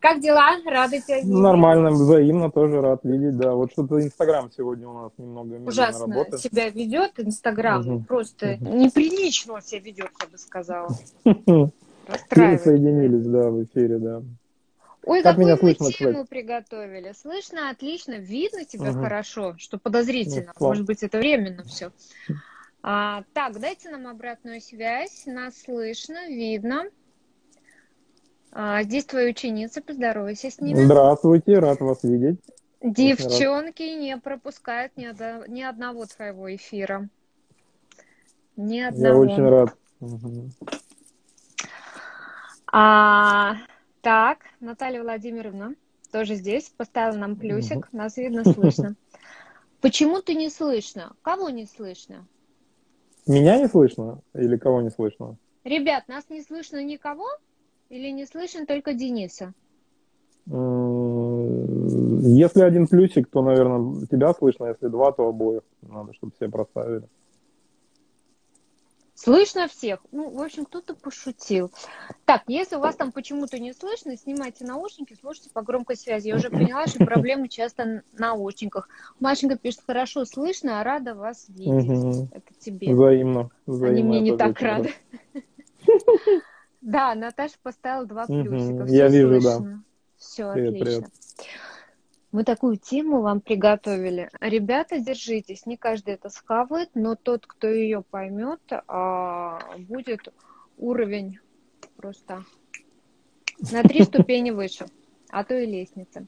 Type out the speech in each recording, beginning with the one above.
Как дела? Рада тебя видеть. Нормально, взаимно тоже рад видеть, да. Вот что-то Инстаграм сегодня у нас немного Ужасно работает. себя ведет Инстаграм. Мгм. Просто Мгм. неприлично он себя ведет, я бы сказала. Расстраивает. Соединились, да, в эфире, да. Ой, Как какую мы слышно, тему кстати? приготовили. Слышно, отлично, видно тебя хорошо, что подозрительно. Ну, слава. Может быть, это временно все. А, так, дайте нам обратную связь. Нас слышно, видно. А, здесь твои ученицы, поздоровайся с ними. Здравствуйте, рад вас видеть. Девчонки не пропускают ни, одно- ни одного твоего эфира. Ни Я одного. очень рад. А, так, Наталья Владимировна тоже здесь, поставила нам плюсик, нас видно, слышно. Почему ты не слышно? Кого не слышно? Меня не слышно или кого не слышно? Ребят, нас не слышно никого? Или не слышно только Дениса? М, Если один плюсик, то, наверное, тебя слышно, если два, то обоих. Надо, чтобы все проставили. Слышно всех. Ну, в общем, кто-то пошутил. Так, если у вас там почему-то не слышно, снимайте наушники, слушайте по громкой связи. Я уже поняла, что проблемы часто в наушниках. Машенька пишет, хорошо слышно, а рада вас видеть. Мгм. Это тебе. Взаимно. взаимно Они мне не так рады. Да, Наташа поставила два плюсика. я Все вижу, да. слышно. Все Привет, отлично. привет. Мы такую тему вам приготовили. Ребята, держитесь. Не каждый это схавает, но тот, кто ее поймет, а, будет уровень просто на три ступени выше, а то и лестница.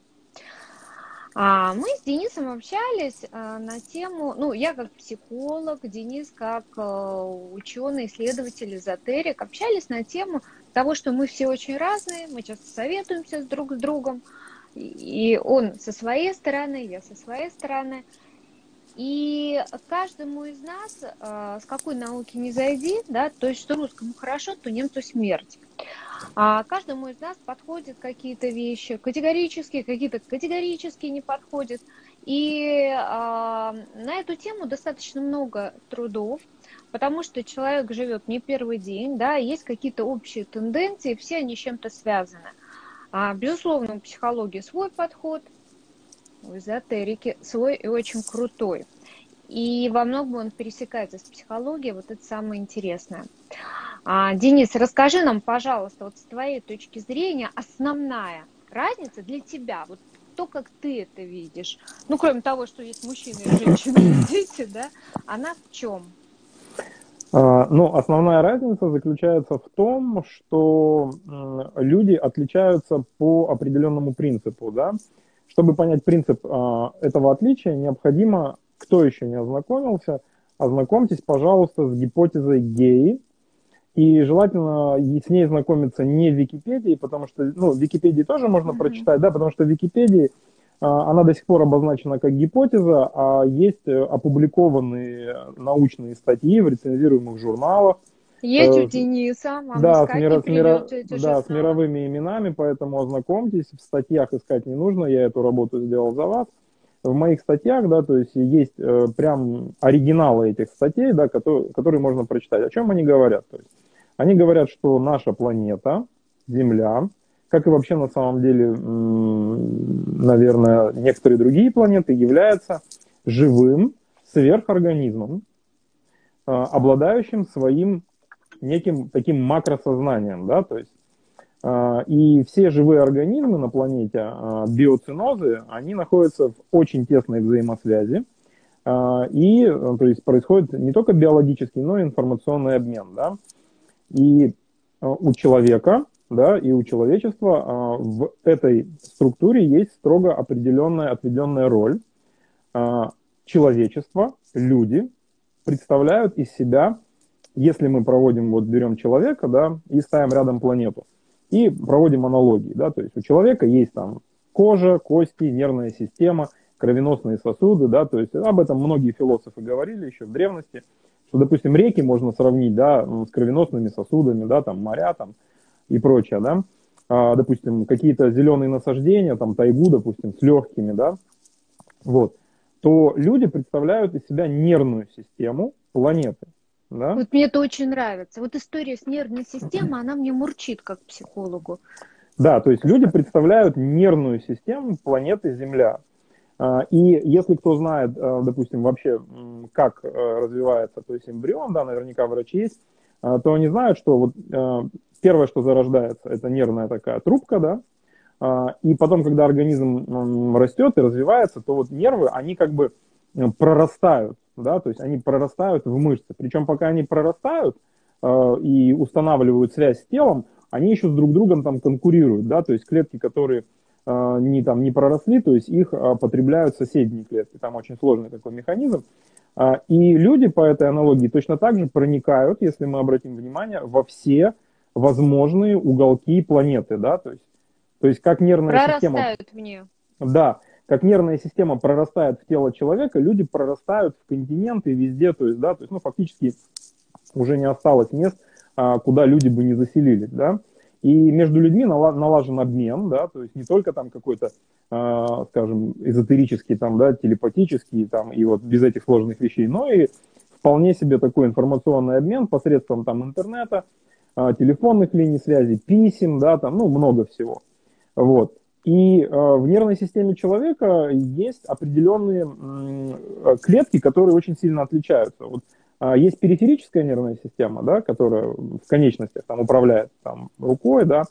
А, мы с Денисом общались а, на тему, ну, я как психолог, Денис как ученый, исследователь, эзотерик, общались на тему того, что мы все очень разные, мы часто советуемся с друг с другом, и он со своей стороны, я со своей стороны. И каждому из нас, э, с какой науки не зайди, да, то есть что русскому хорошо, то немцу смерть. А каждому из нас подходят какие-то вещи категорически, какие-то категорически не подходят. И а, на эту тему достаточно много трудов, потому что человек живет не первый день, да, есть какие-то общие тенденции, все они с чем-то связаны. А, безусловно, у психологии свой подход, у эзотерики свой и очень крутой. И во многом он пересекается с психологией, вот это самое интересное. А, Денис, расскажи нам, пожалуйста, вот с твоей точки зрения, основная разница для тебя, вот то, как ты это видишь, ну, кроме того, что есть мужчины и женщины, и дети, да, она в чем? А, Ну, основная разница заключается в том, что люди отличаются по определенному принципу, да. Чтобы понять принцип а, этого отличия, необходимо, кто еще не ознакомился, ознакомьтесь, пожалуйста, с гипотезой Геи. И желательно с ней знакомиться не в Википедии, потому что, ну, в Википедии тоже можно Мгм. прочитать, да, потому что в Википедии а, она до сих пор обозначена как гипотеза, а есть опубликованные научные статьи в рецензируемых журналах, Есть Э, у Дениса, вам да, с, искать не с это да, с мировыми именами, поэтому ознакомьтесь. В статьях искать не нужно, я эту работу сделал за вас. В моих статьях, да, то есть есть э, прям оригиналы этих статей, да, которые, которые можно прочитать. О чем они говорят? То есть они говорят, что наша планета, Земля, как и вообще на самом деле, наверное, некоторые другие планеты, является живым сверхорганизмом, э, обладающим своим неким таким макросознанием, да, то есть и все живые организмы на планете, э, биоцинозы, они находятся в очень тесной взаимосвязи, э, и э, то есть происходит не только биологический, но и информационный обмен, да, и э, у человека, да, и у человечества в этой структуре есть строго определенная, отведенная роль. Человечество, люди представляют из себя если мы проводим, вот берем человека, да, и ставим рядом планету, и проводим аналогии, да, то есть у человека есть там кожа, кости, нервная система, кровеносные сосуды, да, то есть об этом многие философы говорили еще в древности, что, допустим, реки можно сравнить, да, с кровеносными сосудами, да, там моря, там и прочее, да, а, допустим, какие-то зеленые насаждения, там тайгу, допустим, с легкими, да, вот, то люди представляют из себя нервную систему планеты, да? Вот мне это очень нравится. Вот история с нервной системой, она мне мурчит как психологу. Да, то есть люди представляют нервную систему планеты Земля. А, и если кто знает, а, допустим, вообще, как а, развивается то есть эмбрион, да, наверняка врачи есть, то они знают, что вот первое, что зарождается, это нервная такая трубка, да, и потом, когда организм растет и развивается, то вот нервы, они как бы прорастают, да, то есть они прорастают в мышцы. Причем пока они прорастают и устанавливают связь с телом, они еще с друг другом там конкурируют, да, то есть клетки, которые э, не, там, не проросли, то есть их э, потребляют соседние клетки, там очень сложный такой механизм. Э, и люди по этой аналогии точно так же проникают, если мы обратим внимание, во все возможные уголки планеты, да, то есть, то есть как нервная Прорастают система... Прорастают в нее. Да, как нервная система прорастает в тело человека, люди прорастают в континенты везде, то есть, да, то есть, ну, фактически уже не осталось мест, а, куда люди бы не заселились, да. И между людьми налажен обмен, да, то есть не только там какой-то, э, скажем, эзотерический, там, да, телепатический, там, и вот без этих сложных вещей, но и вполне себе такой информационный обмен посредством там интернета, э, телефонных линий связи, писем, да, там, ну, много всего. Вот. И э, в нервной системе человека есть определенные э, клетки, которые очень сильно отличаются. Вот а, есть периферическая нервная система, да, которая в конечностях там, управляет там, рукой, да,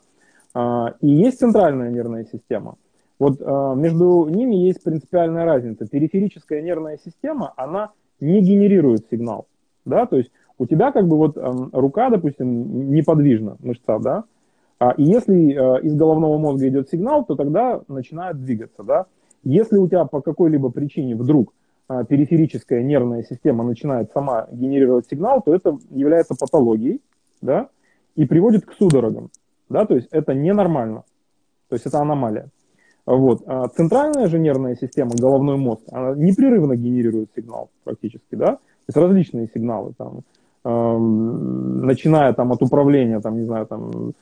а, и есть центральная нервная система. Вот а, между ними есть принципиальная разница. Периферическая нервная система, она не генерирует сигнал, да, то есть у тебя как бы вот рука, допустим, неподвижна, мышца, да, и если из головного мозга идет сигнал, то тогда начинает двигаться, да. Если у тебя по какой-либо причине вдруг а, периферическая нервная система начинает сама генерировать сигнал, то это является патологией, да, и приводит к судорогам, да, то есть это ненормально, то есть это аномалия. Вот. А центральная же нервная система, головной мозг, она непрерывно генерирует сигнал практически, да, то есть различные сигналы, там, эм, начиная там от управления, там, не знаю, там,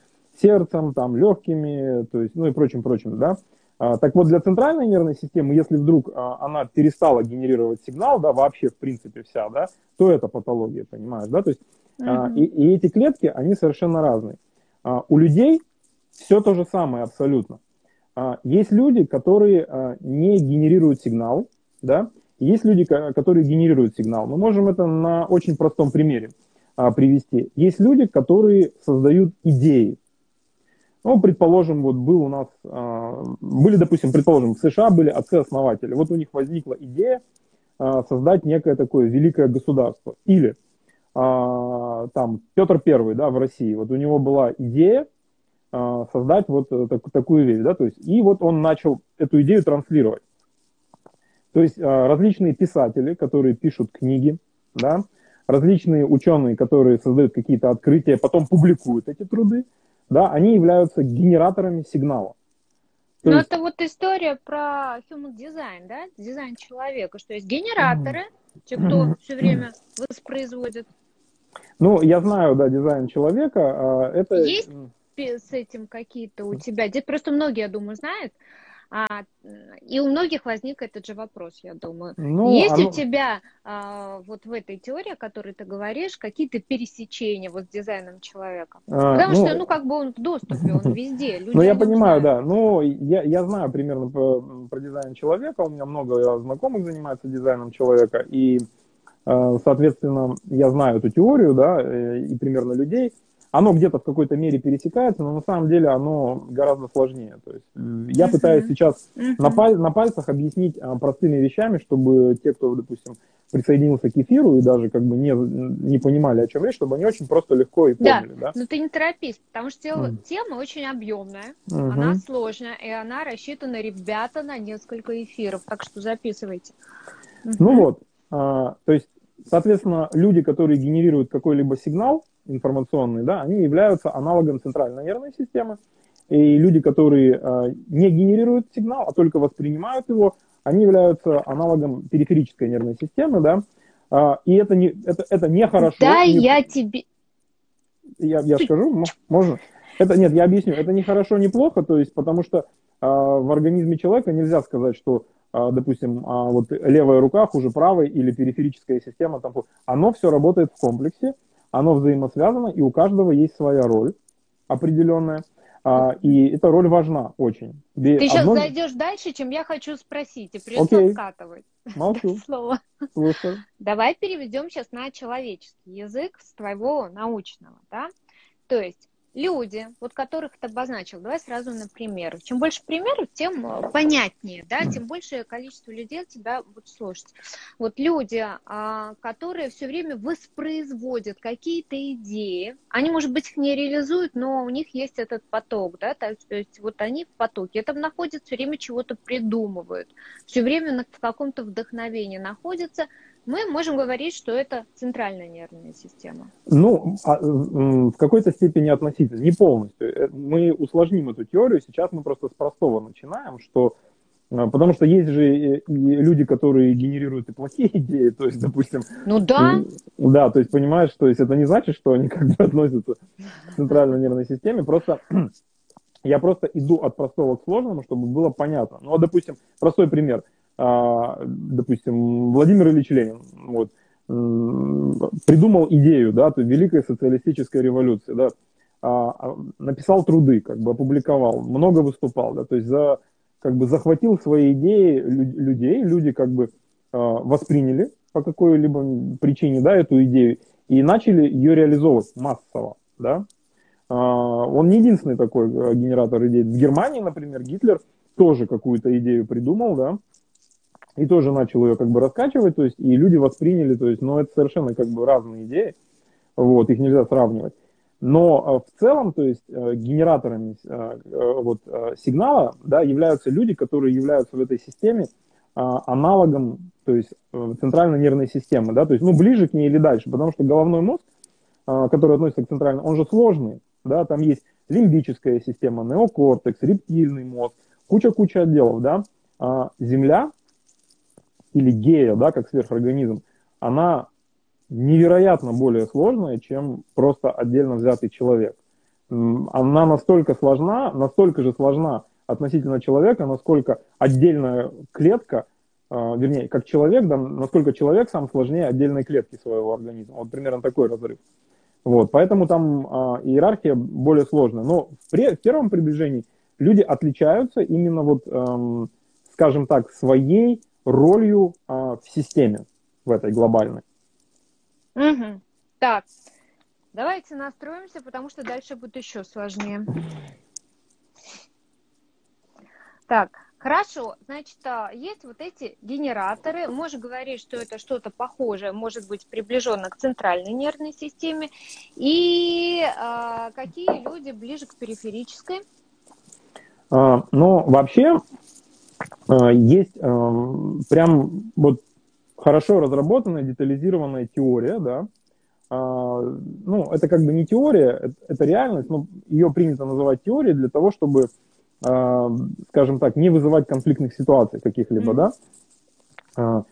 сердцем, там, легкими, то есть, ну и прочим, прочим, да, а, так вот, для центральной нервной системы, если вдруг а, она перестала генерировать сигнал, да, вообще в принципе вся, да, то это патология, понимаешь, да, то есть mm-hmm. и, и эти клетки, они совершенно разные. У людей все то же самое абсолютно. Есть люди, которые не генерируют сигнал, да, есть люди, которые генерируют сигнал. Мы можем это на очень простом примере привести. Есть люди, которые создают идеи, ну, предположим, вот был у нас, а, были, допустим, предположим, в США были отцы-основатели. Вот у них возникла идея а, создать некое такое великое государство. Или а, там Петр Первый, да, в России, вот у него была идея создать вот э, так, такую вещь, да, то есть, и вот он начал эту идею транслировать. То есть различные писатели, которые пишут книги, да, различные ученые, которые создают какие-то открытия, потом публикуют эти труды, да, они являются генераторами сигнала. То ну, есть... это вот история про human design, да, дизайн человека, что есть генераторы, те, кто все время воспроизводит. Ну, я знаю, да, дизайн человека. А, это... Есть с этим какие-то у тебя? Просто многие, я думаю, знают. А, и у многих возник этот же вопрос, я думаю. Ну, Есть оно... у тебя а, вот в этой теории, о которой ты говоришь, какие-то пересечения вот с дизайном человека? А, Потому ну... что, ну, как бы он в доступе, он везде. Люди ну, я понимаю, знают. да. Ну, я, я знаю примерно про, про дизайн человека. У меня много знакомых занимается дизайном человека. И, а, соответственно, я знаю эту теорию, да, э, и примерно людей оно где-то в какой-то мере пересекается, но на самом деле оно гораздо сложнее. То есть я uh-huh. пытаюсь сейчас uh-huh. на, паль, на пальцах объяснить а, простыми вещами, чтобы те, кто, допустим, присоединился к эфиру и даже как бы не, не понимали, о чем речь, чтобы они очень просто легко и поняли. Да, да? но ты не торопись, потому что тема, uh-huh. тема очень объемная, uh-huh. она сложная, и она рассчитана, ребята, на несколько эфиров, так что записывайте. Uh-huh. Ну вот, а, то есть, соответственно, люди, которые генерируют какой-либо сигнал, информационные, да, они являются аналогом центральной нервной системы. И люди, которые э, не генерируют сигнал, а только воспринимают его, они являются аналогом периферической нервной системы, да. Э, и это не, это, это не хорошо. Да, не... я тебе... Я, я скажу, можно? Это нет, я объясню. Это не хорошо, не плохо, то есть, потому что э, в организме человека нельзя сказать, что э, допустим, вот левая рука хуже правой или периферическая система, там, оно все работает в комплексе, оно взаимосвязано, и у каждого есть своя роль определенная. А, и эта роль важна очень. Ты сейчас одно... зайдешь дальше, чем я хочу спросить, и придется Окей. откатывать. Молчу. Слово. Слушаю. Давай переведем сейчас на человеческий язык с твоего научного, да? То есть люди, вот которых ты обозначил, давай сразу на пример. Чем больше примеров, тем э, понятнее, да, тем большее количество людей тебя будет слушать. Вот люди, а, которые все время воспроизводят какие-то идеи, они, может быть, их не реализуют, но у них есть этот поток, да, то есть вот они в потоке, там находятся, все время чего-то придумывают, все время в каком-то вдохновении находятся, мы можем говорить, что это центральная нервная система. Ну, а, в какой-то степени относительно, не полностью. Э, мы усложним эту теорию, сейчас мы просто с простого начинаем, что э, Потому что есть же люди, которые генерируют и плохие идеи, то есть, допустим... Ну да. Да, то есть, понимаешь, то есть это не значит, что они как бы относятся к центральной нервной системе, просто я просто иду от простого к сложному, чтобы было понятно. Ну, а, допустим, простой пример – допустим, Владимир Ильич Ленин вот, придумал идею, да, то великой социалистической революции, да, а, а, написал труды, как бы опубликовал, много выступал, да, то есть за, как бы захватил свои идеи людей, люди как бы восприняли по какой-либо причине, да, эту идею и начали ее реализовывать массово, да. Он не единственный такой генератор идей. В Германии, например, Гитлер тоже какую-то идею придумал, да, и тоже начал ее как бы раскачивать, то есть и люди восприняли, то есть, ну, это совершенно как бы разные идеи, вот, их нельзя сравнивать. Но э, в целом, то есть э, генераторами э, вот, сигнала да, являются люди, которые являются в этой системе аналогом то есть, центральной нервной системы, да, то есть ну, ближе к ней или дальше, потому что головной мозг, который относится к центральному, он же сложный, да, там есть лимбическая система, неокортекс, рептильный мозг, куча-куча отделов, да, а Земля или гея, да, как сверхорганизм, она невероятно более сложная, чем просто отдельно взятый человек. Она настолько сложна, настолько же сложна относительно человека, насколько отдельная клетка, э, вернее, как человек, да, насколько человек сам сложнее отдельной клетки своего организма. Вот примерно такой разрыв. Вот, поэтому там э, иерархия более сложная. Но в, при, в первом приближении люди отличаются именно вот, эм, скажем так, своей ролью а, в системе, в этой глобальной. Угу. Так, давайте настроимся, потому что дальше будет еще сложнее. Так, хорошо, значит, а, есть вот эти генераторы. Можешь говорить, что это что-то похожее, может быть, приближенно к центральной нервной системе. И а, какие люди ближе к периферической? А, ну, вообще, Э, есть э, прям вот хорошо разработанная, детализированная теория, да, а, ну, это как бы не теория, это реальность, но ее принято называть теорией для того, чтобы, а, скажем так, не вызывать конфликтных ситуаций каких-либо, mm-hmm. да. А,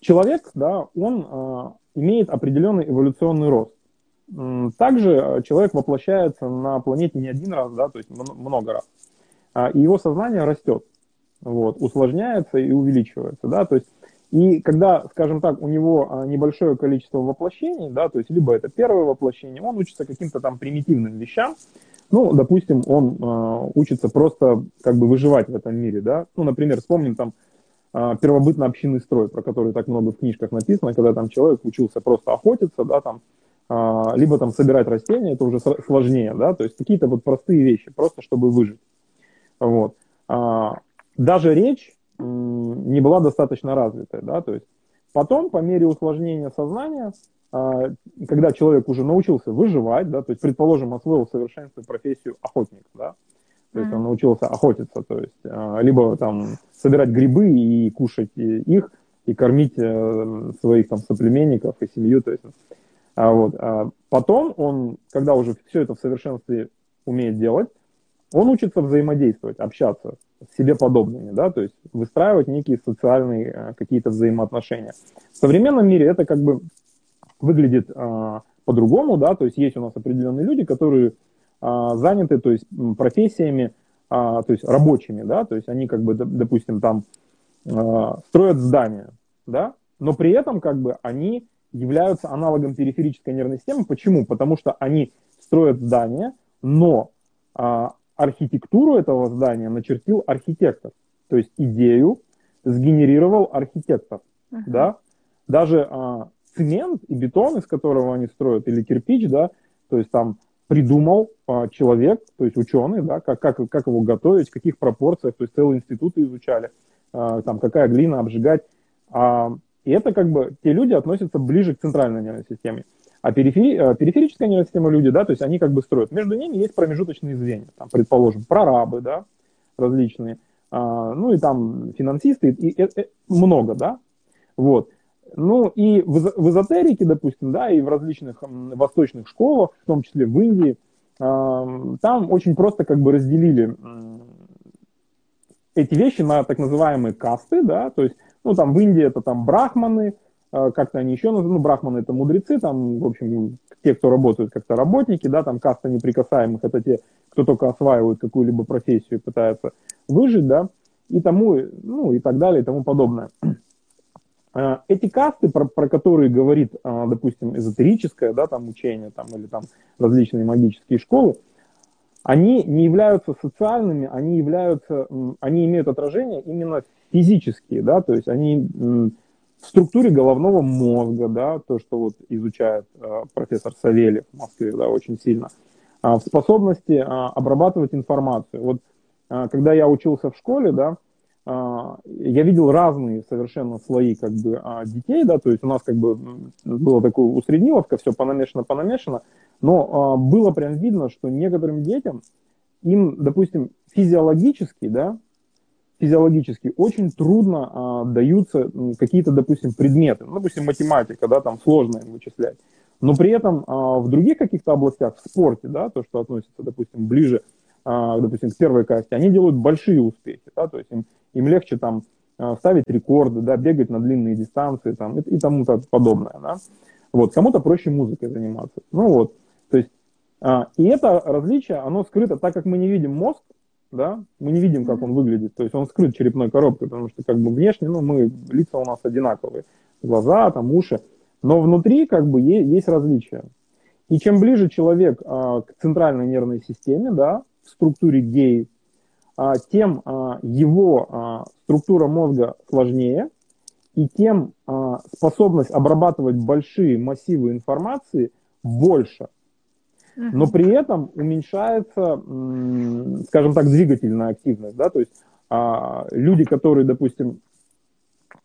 человек, да, он имеет определенный эволюционный рост. Также человек воплощается на планете не один раз, да, то есть много раз. И его сознание растет вот, усложняется и увеличивается, да, то есть и когда, скажем так, у него а, небольшое количество воплощений, да, то есть либо это первое воплощение, он учится каким-то там примитивным вещам, ну, допустим, он э, учится просто как бы выживать в этом мире, да, ну, например, вспомним там э, первобытно-общинный строй, про который так много в книжках написано, когда там человек учился просто охотиться, да, там, э, либо там собирать растения, это уже сложнее, да, то есть какие-то вот простые вещи, просто чтобы выжить, вот. Даже речь не была достаточно развитая, да, то есть потом по мере усложнения сознания, а, когда человек уже научился выживать, да, то есть, предположим, освоил в совершенстве профессию охотник, да, то есть он научился охотиться, то есть а, либо там собирать грибы и кушать их, и кормить э, своих там соплеменников и семью, то есть, а вот, потом он, когда уже все это в совершенстве умеет делать, он учится взаимодействовать, общаться с себе подобными, да, то есть выстраивать некие социальные э, какие-то взаимоотношения. В современном мире это как бы выглядит э, по-другому, да, то есть есть у нас определенные люди, которые э, заняты, то есть профессиями, э, то есть рабочими, да, то есть они как бы, допустим, там э, строят здания, да, но при этом как бы они являются аналогом периферической нервной системы. Почему? Потому что они строят здания, но а архитектуру этого здания начертил архитектор. То есть идею сгенерировал архитектор. Uh-huh. Да? Даже а, цемент и бетон, из которого они строят, или кирпич, да, то есть там придумал а, человек, то есть ученый, да, как, как, как его готовить, в каких пропорциях, то есть целые институты изучали, а, там какая глина обжигать. А, и это как бы те люди относятся ближе к центральной нервной системе. А перифери, а, периферическая нервная система люди, да, то есть они как бы строят. Между ними есть промежуточные звенья, там, предположим, прорабы, да, различные, а, ну и там финансисты, и, и, и много, да, вот. Ну и в, в эзотерике, допустим, да, и в различных восточных школах, в том числе в Индии, там очень просто как бы разделили эти вещи на так называемые касты, да, то есть, ну там в Индии это там брахманы, как-то они еще называют, ну брахманы это мудрецы, там, в общем, те, кто работают как-то работники, да, там каста неприкасаемых, это те, кто только осваивает какую-либо профессию и пытается выжить, да, и тому, ну и так далее, и тому подобное. А, эти касты, про, про которые говорит, а, допустим, эзотерическое да, там, учение там, или там, различные магические школы, они не являются социальными, они, являются, они имеют отражение именно физические, да, то есть они в структуре головного мозга, да, то, что вот изучает э, профессор Савельев в Москве, да, очень сильно, в способности обрабатывать информацию. Вот когда я учился в школе, да, а, я видел разные совершенно слои как бы а, детей, да, то есть у нас как бы было такое усредниловка, все понамешано, понамешано, но а, было прям видно, что некоторым детям им, допустим, физиологически, да, физиологически очень трудно а, даются какие-то, допустим, предметы, ну, допустим, математика, да, там сложно им вычислять, но при этом а, в других каких-то областях, в спорте, да, то, что относится, допустим, ближе, а, допустим, к первой касте, они делают большие успехи, да, то есть им им легче там э, ставить рекорды, да, бегать на длинные дистанции там, и, и тому подобное. Да? Вот, кому-то проще музыкой заниматься. Ну вот, то есть, а, и это различие, оно скрыто, так как мы не видим мозг, да, мы не видим, как он выглядит, то есть он скрыт черепной коробкой, потому что как бы внешне, ну, мы, лица у нас одинаковые, глаза, там, уши, но внутри как бы есть, различия. И чем ближе человек а, к центральной нервной системе, да, в структуре гей, а, тем а, его а, структура мозга сложнее, и тем способность обрабатывать большие массивы информации больше. Но при этом уменьшается, скажем так, двигательная активность. Да? То есть люди, которые, допустим,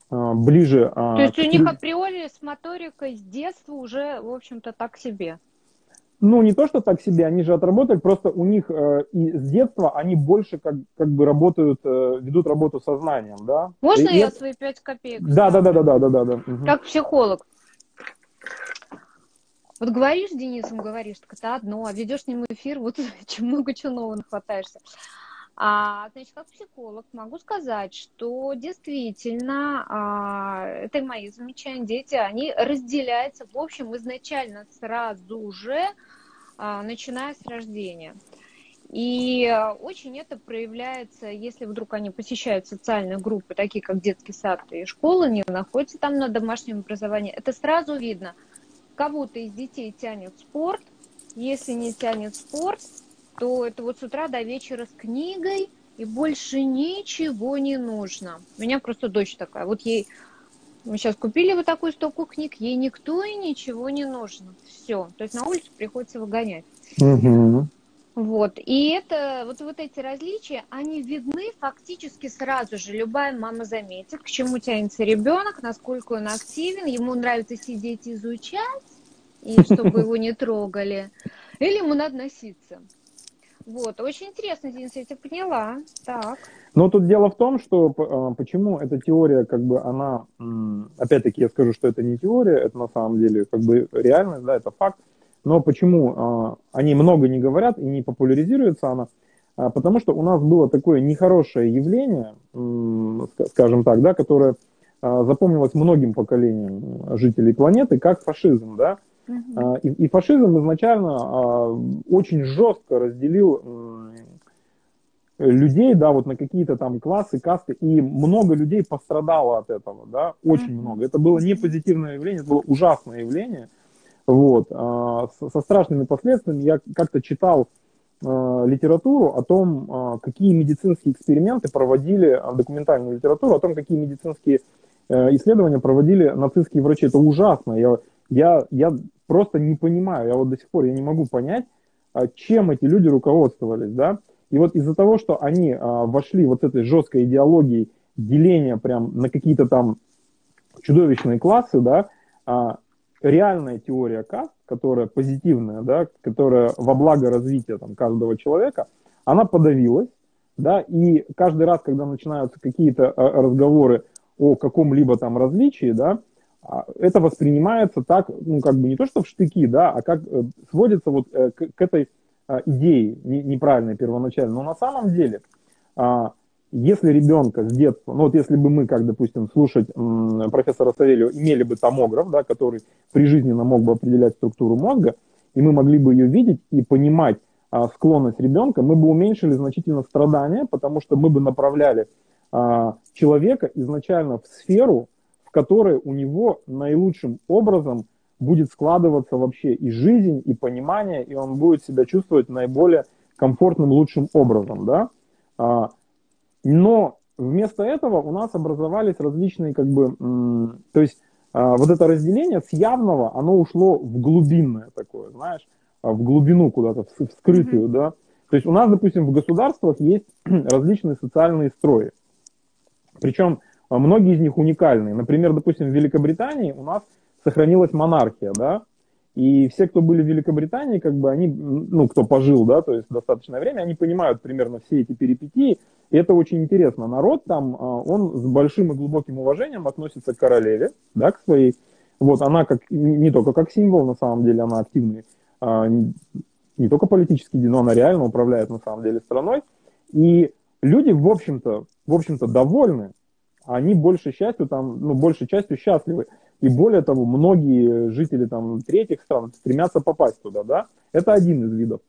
ближе... То есть у них априори с моторикой с детства уже, в общем-то, так себе. Ну, не то, что так себе, они же отработали, просто у них э, и с детства они больше как, как бы работают, э, ведут работу сознанием, да? Можно и, я свои пять копеек? Да, да, да, да, да, да, да. Угу. Как психолог. Вот говоришь Денисом, говоришь, так это одно, а ведешь с ним эфир, вот много чего нового нахватаешься. А, значит, как психолог могу сказать, что действительно, а, это мои замечания, дети, они разделяются, в общем, изначально сразу же, а, начиная с рождения. И очень это проявляется, если вдруг они посещают социальные группы, такие как детский сад и школа, не находятся там на домашнем образовании. Это сразу видно. Кого-то из детей тянет спорт, если не тянет спорт, то это вот с утра до вечера с книгой, и больше ничего не нужно. У меня просто дочь такая. Вот ей мы сейчас купили вот такую стопку книг, ей никто и ничего не нужно. Все. То есть на улицу приходится выгонять. Угу. Вот. И это, вот, вот эти различия, они видны фактически сразу же. Любая мама заметит, к чему тянется ребенок, насколько он активен, ему нравится сидеть изучать, и чтобы его не трогали. Или ему надо носиться. Вот, очень интересно, Денис, я тебя поняла. Так. Но тут дело в том, что а, почему эта теория, как бы она, опять-таки я скажу, что это не теория, это на самом деле как бы реальность, да, это факт. Но почему а, они много не говорят и не популяризируется она? А, потому что у нас было такое нехорошее явление, скажем так, да, которое запомнилось многим поколениям жителей планеты, как фашизм, да, Uh-huh. И, и фашизм изначально а, очень жестко разделил людей, да, вот на какие-то там классы, касты, и много людей пострадало от этого, да, очень uh-huh. много. Это было не позитивное явление, это было ужасное явление, вот, а, со, страшными последствиями. Я как-то читал э, литературу о том, э, какие медицинские эксперименты проводили, документальную литературу о том, какие медицинские э, исследования проводили нацистские врачи. Это ужасно. Я, я, я просто не понимаю, я вот до сих пор я не могу понять, чем эти люди руководствовались, да. И вот из-за того, что они вошли вот этой жесткой идеологией деления прям на какие-то там чудовищные классы, да, реальная теория каст, которая позитивная, да, которая во благо развития там, каждого человека, она подавилась, да, и каждый раз, когда начинаются какие-то э, разговоры о каком-либо там различии, да, а, это воспринимается так, ну, как бы не то, что в штыки, да, а как э, сводится вот э, к, к этой идее неправильной первоначально. Но на самом деле а, если ребенка с детства, ну вот если бы мы, как, допустим, слушать профессора Савельева, имели бы томограф, да, который прижизненно мог бы определять структуру мозга, и мы могли бы ее видеть и понимать а, склонность ребенка, мы бы уменьшили значительно страдания, потому что мы бы направляли а, человека изначально в сферу, в которой у него наилучшим образом будет складываться вообще и жизнь, и понимание, и он будет себя чувствовать наиболее комфортным, лучшим образом, да. А, но вместо этого у нас образовались различные, как бы, то есть а, вот это разделение с явного, оно ушло в глубинное такое, знаешь, а, в глубину куда-то, в скрытую, mm-hmm. да. То есть у нас, допустим, в государствах есть различные социальные строи. Причем а, многие из них уникальные. Например, допустим, в Великобритании у нас сохранилась монархия, да, и все, кто были в Великобритании, как бы они, ну, кто пожил, да, то есть достаточное время, они понимают примерно все эти перипетии, и это очень интересно. Народ там, а, он с большим и глубоким уважением относится к королеве, да, к своей. Вот она как, не только как символ, на самом деле, она активный, а, не только политический, но она реально управляет, на самом деле, страной. И люди, в общем-то, в общем-то, довольны. Они большей частью там, ну, большей частью счастливы. И более того, многие жители там третьих стран стремятся попасть туда, да. Это один из видов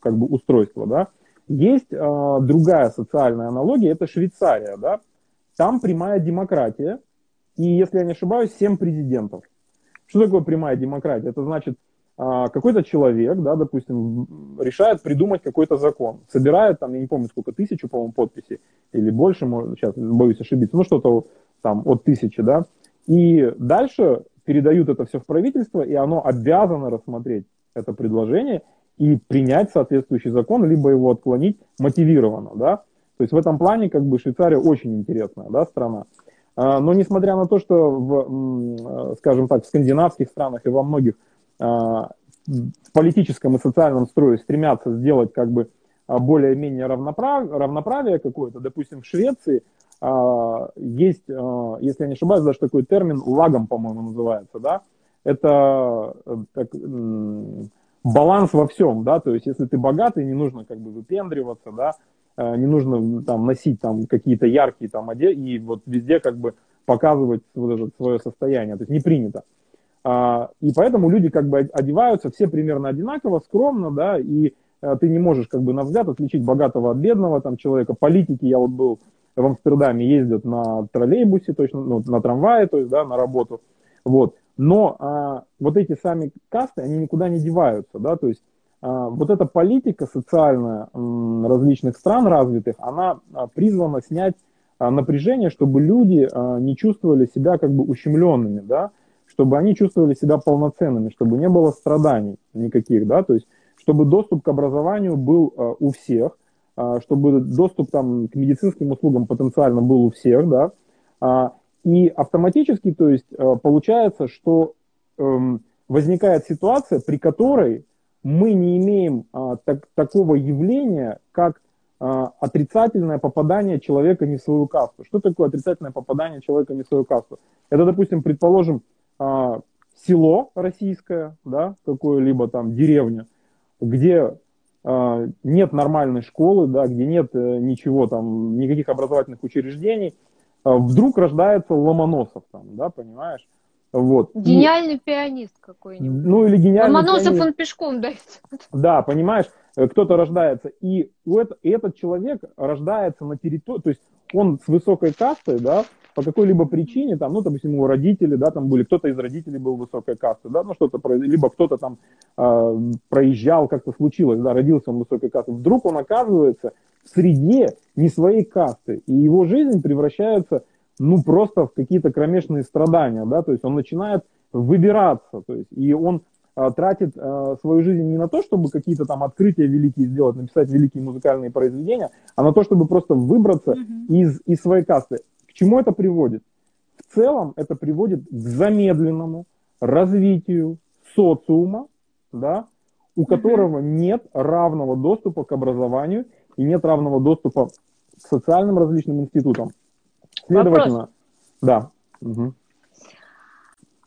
как бы устройства, да. Есть э, другая социальная аналогия, это Швейцария, да. Там прямая демократия, и, если я не ошибаюсь, 7 президентов. Что такое прямая демократия? Это значит, э, какой-то человек, да, допустим, решает придумать какой-то закон, собирает там, я не помню сколько, тысячу, по-моему, подписей, или больше, может, сейчас боюсь ошибиться, ну что-то там от тысячи, да, и дальше передают это все в правительство, и оно обязано рассмотреть это предложение и принять соответствующий закон, либо его отклонить мотивированно, да. То есть в этом плане как бы Швейцария очень интересная, да, страна. А, но несмотря на то, что в, скажем так, в скандинавских странах и во многих а, в политическом и социальном строе стремятся сделать как бы более-менее равноправ, равноправие какое-то, допустим, в Швеции есть, если я не ошибаюсь, даже такой термин лагом, по-моему, называется, да, это э, так, баланс во всем, да, то есть если ты богатый, не нужно как бы выпендриваться, да, э, не нужно там носить там какие-то яркие там одежды и вот везде как бы показывать вот это свое состояние, то есть не принято. А, и поэтому люди как бы одеваются все примерно одинаково, скромно, да, и э, ты не можешь как бы на взгляд отличить богатого от бедного там человека. Политики, я вот был в Амстердаме, ездят на троллейбусе, точно, ну, на трамвае, то есть, да, на работу, вот. Но а, вот эти сами касты, они никуда не деваются, да, то есть а, вот эта политика социальная м, различных стран развитых, она а, призвана снять а, напряжение, чтобы люди а, не чувствовали себя как бы ущемленными, да, чтобы они чувствовали себя полноценными, чтобы не было страданий никаких, да, то есть чтобы доступ к образованию был а, у всех, чтобы доступ там к медицинским услугам потенциально был у всех, да, а, и автоматически, то есть, э, получается, что эм, возникает ситуация, при которой мы не имеем а, так, такого явления, как а, отрицательное попадание человека не в свою касту. Что такое отрицательное попадание человека не в свою касту? Это, допустим, предположим, а, село российское, да, какое-либо там деревня, где нет нормальной школы, да, где нет э, ничего там, никаких образовательных учреждений, а, вдруг рождается Ломоносов там, да, понимаешь? Вот. Гениальный и, пианист какой-нибудь. Ну или гениальный Ломоносов пианист. он пешком дает. Да, понимаешь, э, кто-то рождается, и, у это, и этот человек рождается на территории, то есть он с высокой кастой, да, по какой-либо причине, там, ну, допустим, его родители, да, там были, кто-то из родителей был высокой касты, да, ну, что-то, либо кто-то там э, проезжал, как-то случилось, да, родился он высокой касты, вдруг он оказывается в среде не своей касты, и его жизнь превращается, ну, просто в какие-то кромешные страдания, да, то есть он начинает выбираться, то есть, и он а, тратит а, свою жизнь не на то, чтобы какие-то там открытия великие сделать, написать великие музыкальные произведения, а на то, чтобы просто выбраться mm-hmm. из, из своей касты. Чему это приводит? В целом это приводит к замедленному развитию социума, да, у которого нет равного доступа к образованию и нет равного доступа к социальным различным институтам. Следовательно, Вопрос. да. Угу.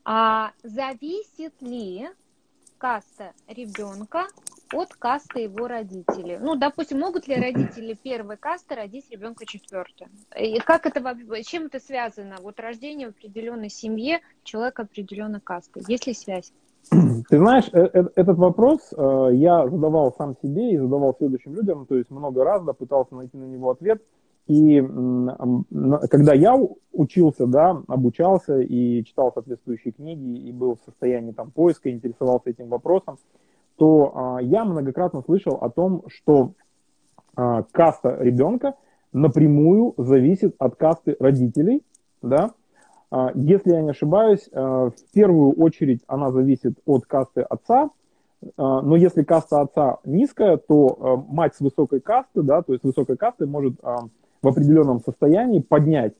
А зависит ли каста ребенка от касты его родителей. Ну, допустим, могут ли родители первой касты родить ребенка четвертой? И как это, чем это связано? Вот рождение в определенной семье человека определенной касты. Есть ли связь? Ты знаешь, э, э, этот вопрос э, я задавал сам себе и задавал следующим людям, то есть много раз, да, пытался найти на него ответ – и когда я учился, да, обучался и читал соответствующие книги и был в состоянии там поиска, интересовался этим вопросом, то а, я многократно слышал о том, что а, каста ребенка напрямую зависит от касты родителей, да. А, если я не ошибаюсь, а, в первую очередь она зависит от касты отца, но если каста отца низкая, то мать с высокой касты, да, то есть высокой касты может в определенном состоянии поднять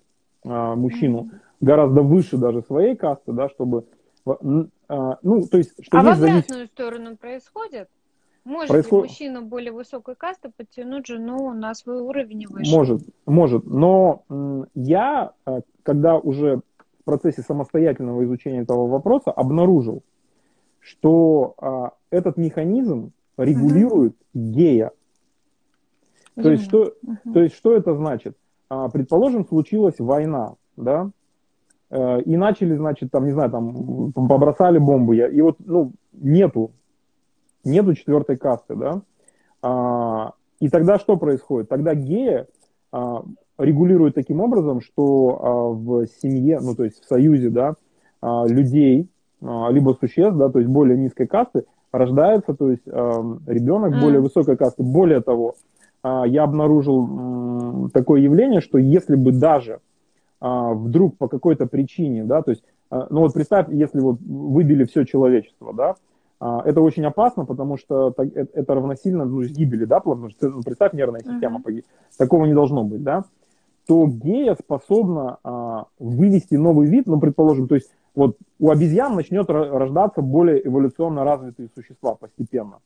мужчину гораздо выше даже своей касты, да, чтобы, ну, то есть, что а в обратную завис... сторону происходит? Может Происход... ли мужчина более высокой касты подтянуть жену на свой уровень выше? Может, может. Но я, а, когда уже в процессе самостоятельного изучения этого вопроса обнаружил, что а, этот механизм регулирует угу. гея то есть, что, uh-huh. то есть, что это значит? А, предположим, случилась война, да, и начали, значит, там, не знаю, там, побросали бомбы, и вот, ну, нету, нету четвертой касты, да, а, и тогда что происходит? Тогда гея а, регулирует таким образом, что а, в семье, ну, то есть в союзе, да, а, людей, а, либо существ, да, то есть более низкой касты, рождается, то есть а, ребенок mm. более высокой касты. Более того, а, я обнаружил такое явление, что если бы даже а, вдруг по какой-то причине, да, то есть, а, ну вот представь, если вот выбили все человечество, да, это очень опасно, потому что э, это равносильно ну, гибели, да, потому что ну, представь, нервная система uh-huh. погиб. Такого не должно быть, да. То гея способна а, вывести новый вид, ну, предположим, то есть вот у обезьян начнет рождаться более эволюционно развитые существа постепенно.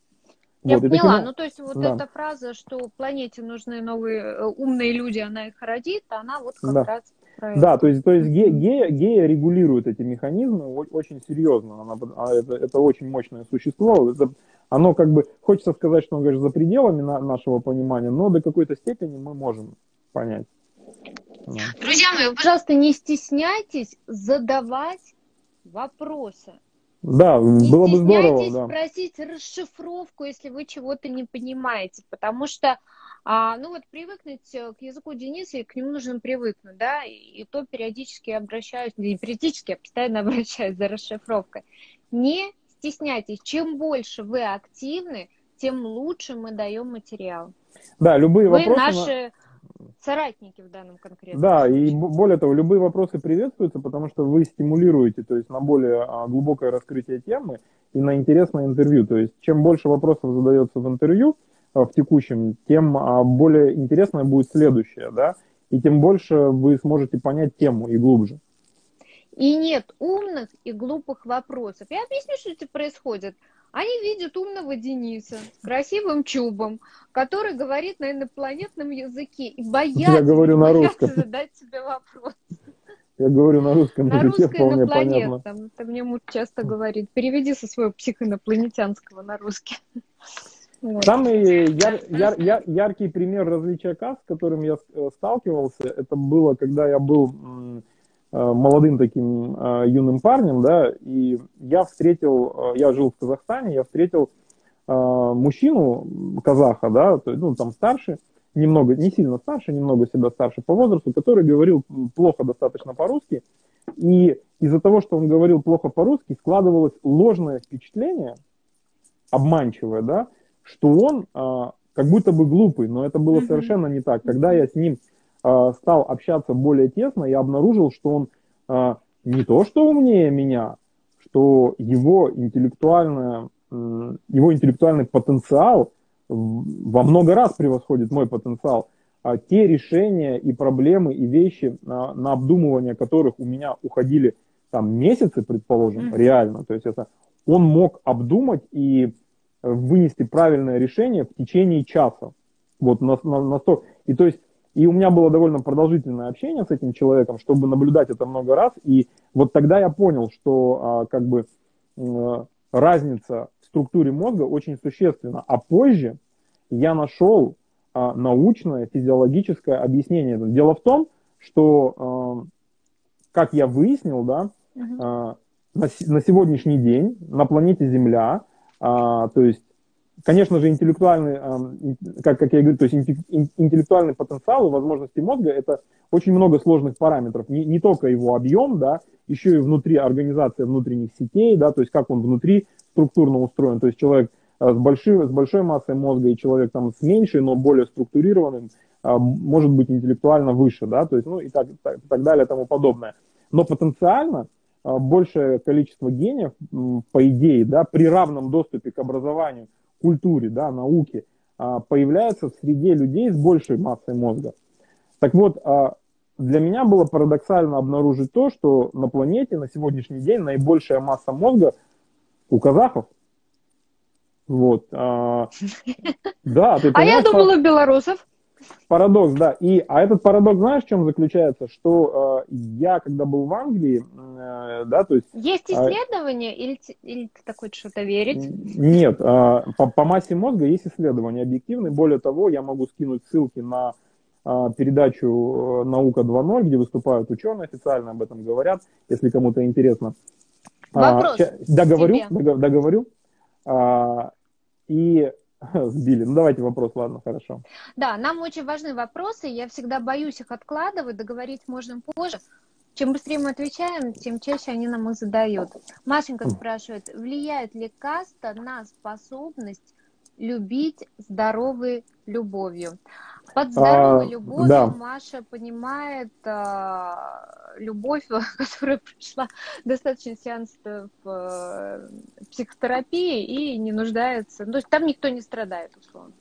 Я вот, поняла, таким... ну то есть вот да. эта фраза, что планете нужны новые э, умные люди, она их родит, она вот как да. раз это. Да, то есть, то есть ге, гея, гея регулирует эти механизмы очень серьезно, она, а это, это очень мощное существо, это, оно как бы, хочется сказать, что он, говорит, за пределами на, нашего понимания, но до какой-то степени мы можем понять. Друзья мои, пожалуйста, не стесняйтесь задавать вопросы. Да, не было бы здорово. Да. спросить расшифровку, если вы чего-то не понимаете, потому что, а, ну вот привыкнуть э, к языку Дениса, и к нему нужно привыкнуть, да, и, и то периодически обращаюсь, не периодически, я постоянно обращаюсь за расшифровкой. Не стесняйтесь, чем больше вы активны, тем лучше мы даем материал. Да, любые вы вопросы... Наши соратники в данном конкретном Да, случае. и более того, любые вопросы приветствуются, потому что вы стимулируете, то есть на более а, глубокое раскрытие темы и на интересное интервью. То есть чем больше вопросов задается в интервью а, в текущем, тем а, более интересное будет следующее, да, и тем больше вы сможете понять тему и глубже. И нет умных и глупых вопросов. Я объясню, что это происходит. Они видят умного Дениса с красивым чубом, который говорит на инопланетном языке и боятся, Я говорю на русском. задать тебе вопрос. Я говорю на русском на языке, вполне понятно. Это мне муж часто говорит. Переведи со своего психоинопланетянского на русский. Вот. Самый яр, яр, яр, яркий пример различия касс, с которым я э, сталкивался, это было, когда я был Э, молодым таким э, юным парнем, да, и я встретил, я жил в Казахстане, я встретил мужчину, казаха, да, то, ну, там старше, немного, не сильно старше, немного себя старше по возрасту, который говорил плохо достаточно по-русски, и из-за того, что он говорил плохо по-русски, складывалось ложное впечатление, обманчивое, да, что он а, как будто бы глупый, но это было совершенно не так. Когда я с ним а, стал общаться более тесно, я обнаружил, что он а, не то что умнее меня, что его интеллектуальное, его интеллектуальный потенциал во много раз превосходит мой потенциал. А те решения и проблемы и вещи, на, на обдумывание которых у меня уходили там месяцы, предположим, mm-hmm. реально, то есть это он мог обдумать и вынести правильное решение в течение часа. Вот на, на, на 100. И то есть и у меня было довольно продолжительное общение с этим человеком, чтобы наблюдать это много раз. И вот тогда я понял, что а, как бы а, разница в структуре мозга очень существенна. А позже я нашел а, научное физиологическое объяснение. Дело в том, что, а, как я выяснил, да, а, на, на сегодняшний день на планете Земля, а, то есть Конечно же, интеллектуальный, как, как я говорю, то есть интеллектуальный потенциал и возможности мозга – это очень много сложных параметров. Не, не только его объем, да, еще и внутри организация внутренних сетей, да, то есть как он внутри структурно устроен. То есть человек э, с большой, с большой массой мозга и человек там с меньшей, но более структурированным, а, может быть интеллектуально выше, да, то есть, ну и так, так, так далее тому подобное. Но потенциально большее количество гениев, по идее, да, при равном доступе к образованию – культуре, да, науке, а, появляется в среде людей с большей массой мозга. Так вот, а, для меня было парадоксально обнаружить то, что на планете на сегодняшний день наибольшая масса мозга у казахов. Вот. А, да, ты А я думала, у белорусов. Парадокс, да. И, а этот парадокс, знаешь, в чем заключается? Что э, я, когда был в Англии, э, да, то есть... Есть а, исследования э, или, или ты такой что-то верить? Нет, э, по, по массе мозга есть исследования объективные. Более того, я могу скинуть ссылки на э, передачу «Наука 2.0», где выступают ученые, официально об этом говорят, если кому-то интересно. Вопрос а, договорю, договорю. А, и Сбили. Ну, давайте вопрос, ладно, хорошо. Да, нам очень важны вопросы. Я всегда боюсь их откладывать, договорить можно позже. Чем быстрее мы отвечаем, тем чаще они нам их задают. Машенька спрашивает, влияет ли каста на способность любить здоровой любовью? Под здоровой а, любовью да. Маша понимает а, любовь, которая пришла достаточно сеансов а, психотерапии и не нуждается. Ну, то есть там никто не страдает, условно.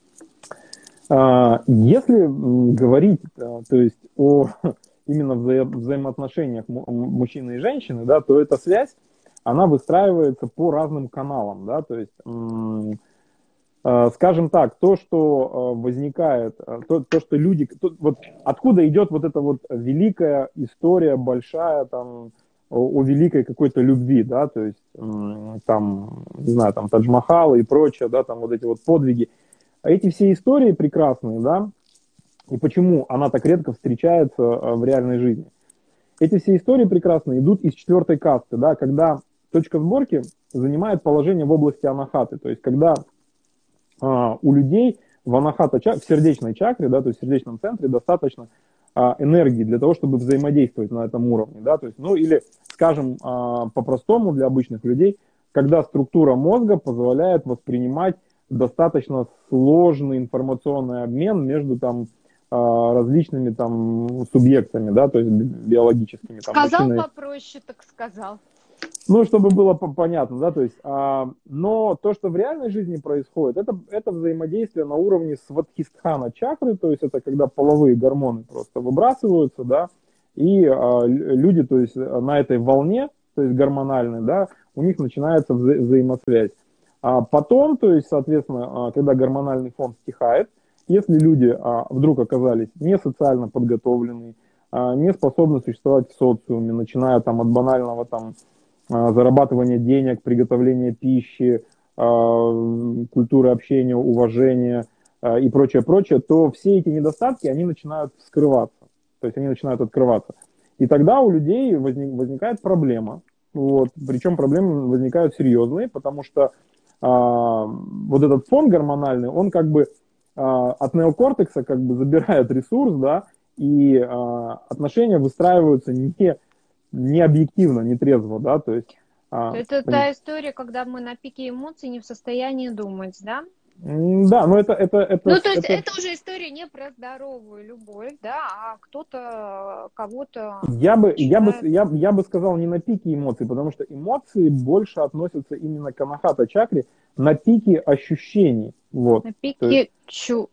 А, если говорить, то есть о именно вза взаимоотношениях мужчины и женщины, да, то эта связь, она выстраивается по разным каналам, да, то есть Э, скажем так, то, что э, возникает, э, то, то что люди, то, вот откуда идет вот эта вот великая история, большая, там, о, о великой какой-то любви, да, то есть, там, не знаю, там, Тадж-Махал и прочее, да, там, вот эти вот подвиги. А эти все истории прекрасные, да, и почему она так редко встречается в реальной жизни. Эти все истории прекрасные идут из четвертой касты, да, когда точка сборки занимает положение в области анахаты, то есть когда а, у людей в анахата, в сердечной чакре, да, то есть в сердечном центре достаточно а, энергии для того, чтобы взаимодействовать на этом уровне, да, то есть, ну или, скажем, а, по-простому для обычных людей, когда структура мозга позволяет воспринимать достаточно сложный информационный обмен между там различными там субъектами, да, то есть биологическими. Там, сказал мужчиной... попроще, так сказал. Ну, чтобы было понятно, да, то есть, а, но то, что в реальной жизни происходит, это, это взаимодействие на уровне сватхистхана чакры, то есть это когда половые гормоны просто выбрасываются, да, и а, люди, то есть на этой волне, то есть гормональной, да, у них начинается вза взаимосвязь. А потом, то есть, соответственно, а, когда гормональный фон стихает, если люди а, вдруг оказались не социально подготовлены, а, не способны существовать в социуме, начиная там от банального там а, зарабатывания денег, приготовления пищи, а, культуры общения, уважения а, и прочее, прочее, то все эти недостатки, они начинают скрываться, то есть они начинают открываться. И тогда у людей возник, возникает проблема, вот, причем проблемы возникают серьезные, потому что а, вот этот фон гормональный, он как бы от неокортекса как бы забирает ресурс, да, и отношения выстраиваются не, не объективно, не трезво, да, то есть... Это та история, когда мы на пике эмоций не в состоянии думать, да? Да, но это... это, это ну, то есть это... это уже история не про здоровую любовь, да, а кто-то кого-то... Я бы, я, бы, я, я бы сказал не на пике эмоций, потому что эмоции больше относятся именно к анахата чакре, на пике ощущений. Вот. На пике есть... чу...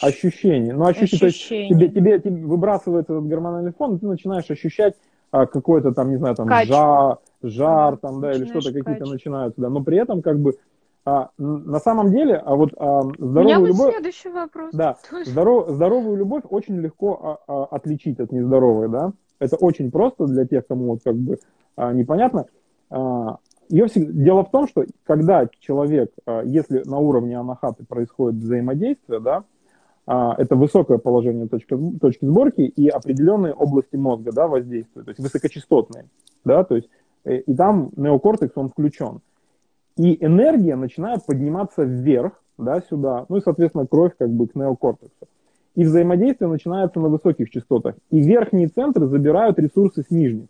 Ощущений. Ну, ощущение, ощущение. То есть тебе, тебе, тебе выбрасывается этот гормональный фон, и ты начинаешь ощущать а, какой-то там, не знаю, там жар, жар там, да, или что-то какие-то начинаются, да, но при этом как бы а, на самом деле, а вот а, здоровую У меня любовь... следующий вопрос. Да, здоров, здоровую любовь очень легко а, а, отличить от нездоровой, да. Это очень просто для тех, кому вот как бы а, непонятно. А, ее всегда... Дело в том, что когда человек, а, если на уровне анахаты происходит взаимодействие, да, а, это высокое положение точки, точки сборки и определенные области мозга, да, воздействуют, то есть высокочастотные, да, то есть э, и там неокортекс, он включен. И энергия начинает подниматься вверх, да, сюда, ну и, соответственно, кровь как бы к неокортексу. И взаимодействие начинается на высоких частотах. И верхние центры забирают ресурсы с нижних.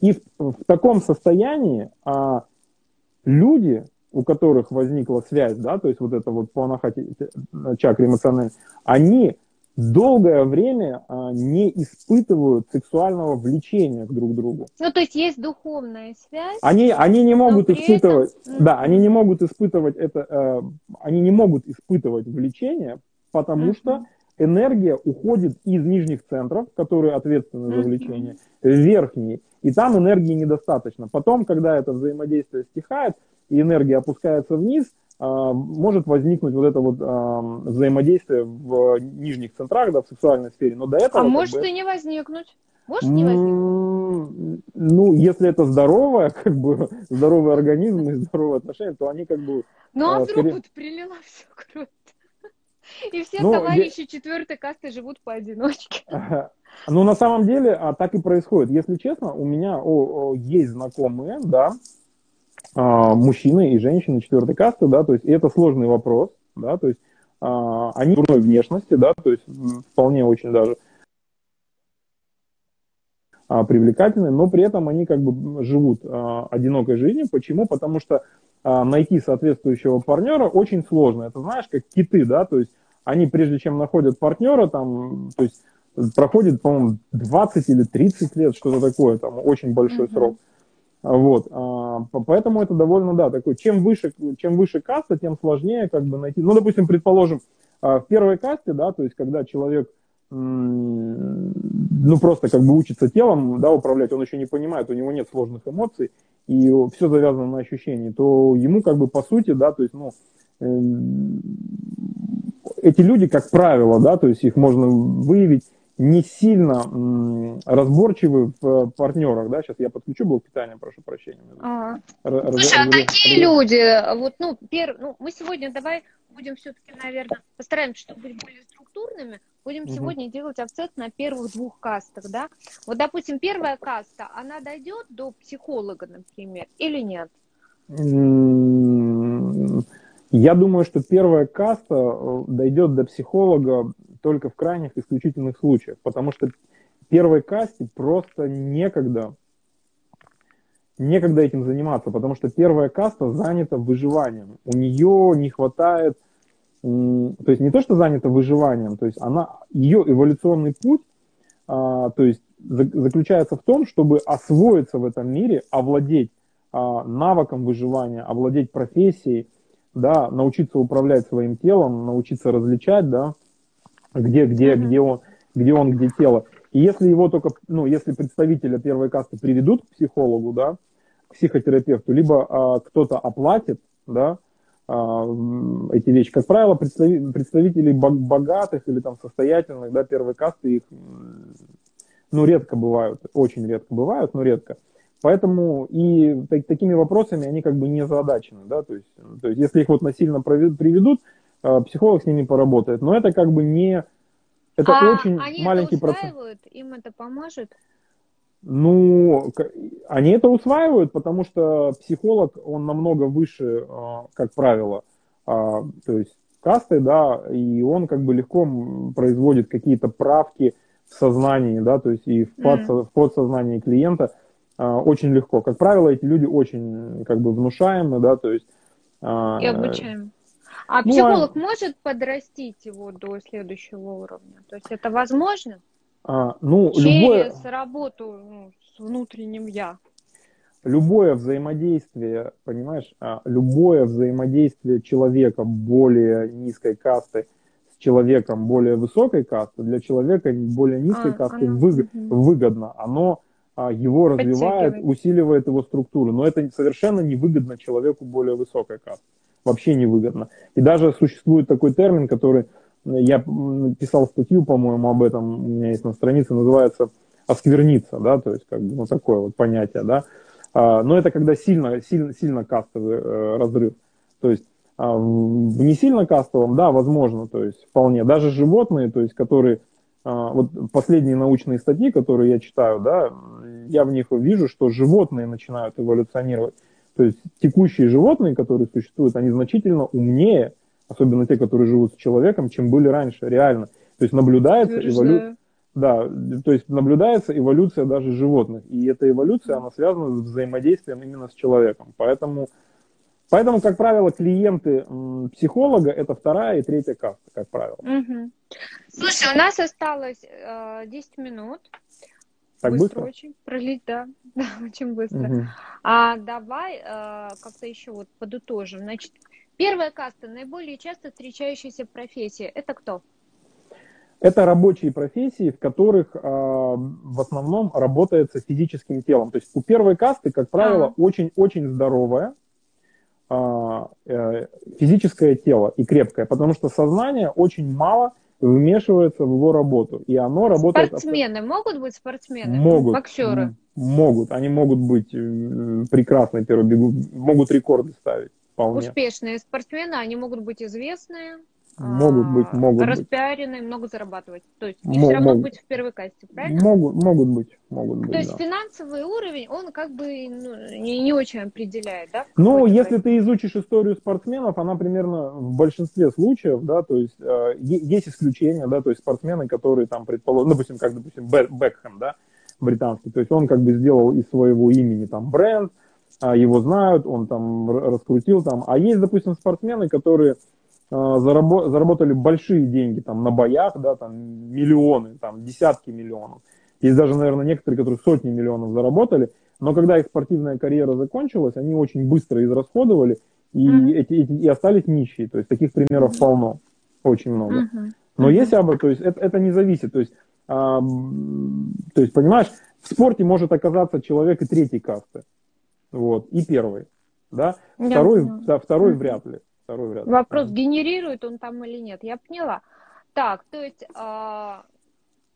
И в, в таком состоянии а, люди, у которых возникла связь, да, то есть вот это вот по анахате чакре эмоциональной, они долгое время а, не испытывают сексуального влечения к друг другу. Ну, то есть есть духовная связь. Они, они не могут испытывать, этом... да, они не могут испытывать это, э, они не могут испытывать влечение, потому uh-huh. что энергия уходит из нижних центров, которые ответственны за влечение, в верхние, и там энергии недостаточно. Потом, когда это взаимодействие стихает, и энергия опускается вниз, а, может возникнуть вот это вот а, взаимодействие в нижних центрах, да, в сексуальной сфере. Но до этого... А может бы... и не возникнуть. Может не возникнуть? Ну, если это здоровое, как бы, здоровый организм и здоровые отношения, то они как бы... Ну, а, а вдруг скорее... вот прилила все кровь? И все ну, товарищи я... четвертой касты живут поодиночке. Ну, на самом деле, а так и происходит. Если честно, у меня о, о, есть знакомые, да, а, мужчины и женщины четвертой касты, да, то есть и это сложный вопрос, да, то есть а, они дурной внешности, да, то есть вполне очень даже а, привлекательны, но при этом они как бы живут а, одинокой жизнью. Почему? Потому что а, найти соответствующего партнера очень сложно. Это знаешь, как киты, да, то есть они прежде чем находят партнера, там, то есть проходит, по-моему, 20 или 30 лет, что-то такое, там очень большой mm-hmm. срок. Вот, а, поэтому это довольно, да, такой, чем выше, чем выше каста, тем сложнее как бы найти, ну, допустим, предположим, а, в первой касте, да, то есть когда человек, ну, просто как бы учится телом, да, управлять, он еще не понимает, у него нет сложных эмоций, и все завязано на ощущении, то ему как бы по сути, да, то есть, ну, эм, эти люди, как правило, да, то есть их можно выявить не сильно разборчивы в партнерах, да, сейчас я подключу блок питания, прошу прощения. А. Раз, Слушай, а такие люди, вот, ну, пер, ну, мы сегодня давай будем все-таки, наверное, постараемся, чтобы быть более структурными, будем угу. сегодня делать акцент на первых двух кастах, да. Вот, допустим, первая каста, она дойдет до психолога, например, или нет? Я думаю, что первая каста э, дойдет до психолога только в крайних исключительных случаях, потому что первой касте просто некогда, некогда этим заниматься, потому что первая каста занята выживанием. У нее не хватает, то есть не то, что занята выживанием, то есть она, ее эволюционный путь, а, то есть заключается в том, чтобы освоиться в этом мире, овладеть а, навыком выживания, овладеть профессией, да, научиться управлять своим телом, научиться различать, да, где, где, mm-hmm. где он, где он, где тело. И если его только, ну, если представителя первой касты приведут к психологу, да, к психотерапевту, либо а, кто-то оплатит, да, а, эти вещи. Как правило, представи, представителей богатых или там состоятельных, да, первой касты их, ну, редко бывают, очень редко бывают, но редко. Поэтому и так, такими вопросами они как бы не задачены, да, то есть, то есть если их вот насильно приведут, психолог с ними поработает, но это как бы не, это а очень они маленький это процент. Им это поможет? Ну, они это усваивают, потому что психолог, он намного выше, а, как правило, то есть кастой, да, и он как бы легко производит какие-то правки в сознании, да, то есть и в, подсо, mm. в подсознании клиента а, очень легко. Как правило, эти люди очень как бы внушаемы, да, то есть... А, и обучаемы. А ну, психолог а... может подрастить его до следующего уровня? То есть это возможно? А, ну, Через любое... работу ну, с внутренним я. Любое взаимодействие, понимаешь, а, любое взаимодействие человека более низкой касты с человеком более высокой касты для человека более низкой а, касты а, вы, угу. выгодно. Оно а, его развивает, усиливает его структуру. Но это совершенно невыгодно человеку более высокой касты вообще невыгодно. И даже существует такой термин, который я писал статью, по-моему, об этом, у меня есть на странице, называется оскверниться, да, то есть как бы, ну, такое вот понятие, да. А, но это когда сильно, сильно, сильно кастовый э, разрыв. То есть а, в не сильно кастовом, да, возможно, то есть вполне. Даже животные, то есть которые, а, вот последние научные статьи, которые я читаю, да, я в них вижу, что животные начинают эволюционировать. То есть текущие животные, которые существуют, они значительно умнее, особенно те, которые живут с человеком, чем были раньше, реально. То есть наблюдается эволюция. Да, то есть наблюдается эволюция даже животных. И эта эволюция, она связана с взаимодействием именно с человеком. Поэтому, поэтому как правило, клиенты психолога это вторая и третья каста, как правило. Угу. Слушай, у нас осталось э, 10 минут. Так быстро, быстро? очень пролить, да, да, очень быстро. Угу. А давай э, как-то еще вот подытожим. Значит, первая каста, наиболее часто встречающаяся профессия, это кто? Это рабочие профессии, в которых э, в основном работается физическим телом. То есть у первой касты, как правило, очень-очень а. здоровое э, э, физическое тело и крепкое, потому что сознание очень мало вмешивается в его работу. И оно работает... Спортсмены могут быть спортсмены? Могут. Боксеры? Могут. Они могут быть э, прекрасные первые бегут, могут рекорды ставить. Вполне. Успешные спортсмены, они могут быть известные. Могут быть, а, могут распиаренные, быть. много зарабатывать. То есть и все равно быть в первой касте, правильно? Могут, могут быть, могут быть. То есть да. финансовый уровень, он как бы ну, не, не очень определяет, да? Ну, если касте? ты изучишь историю спортсменов, она примерно в большинстве случаев, да, то есть э, есть исключения, да, то есть спортсмены, которые там, предположим, допустим, как, допустим, Бекхэм, да, британский, то есть он как бы сделал из своего имени там бренд, а его знают, он там раскрутил там, а есть, допустим, спортсмены, которые а, заработали большие деньги там на боях, да, там миллионы, там десятки миллионов. Есть даже, наверное, некоторые, которые сотни миллионов заработали, но когда их спортивная карьера закончилась, они очень быстро израсходовали и, mm-hmm. эти, эти, и остались нищие. То есть таких примеров mm-hmm. полно, очень много. Mm-hmm. Но есть об то есть это, это не зависит. То есть, а, то есть, понимаешь, в спорте может оказаться человек и третьей касты, вот, и первый, да, второй, yeah. да, второй mm-hmm. вряд ли второй вариант. Вопрос, генерирует он там или нет, я поняла. Так, то есть э,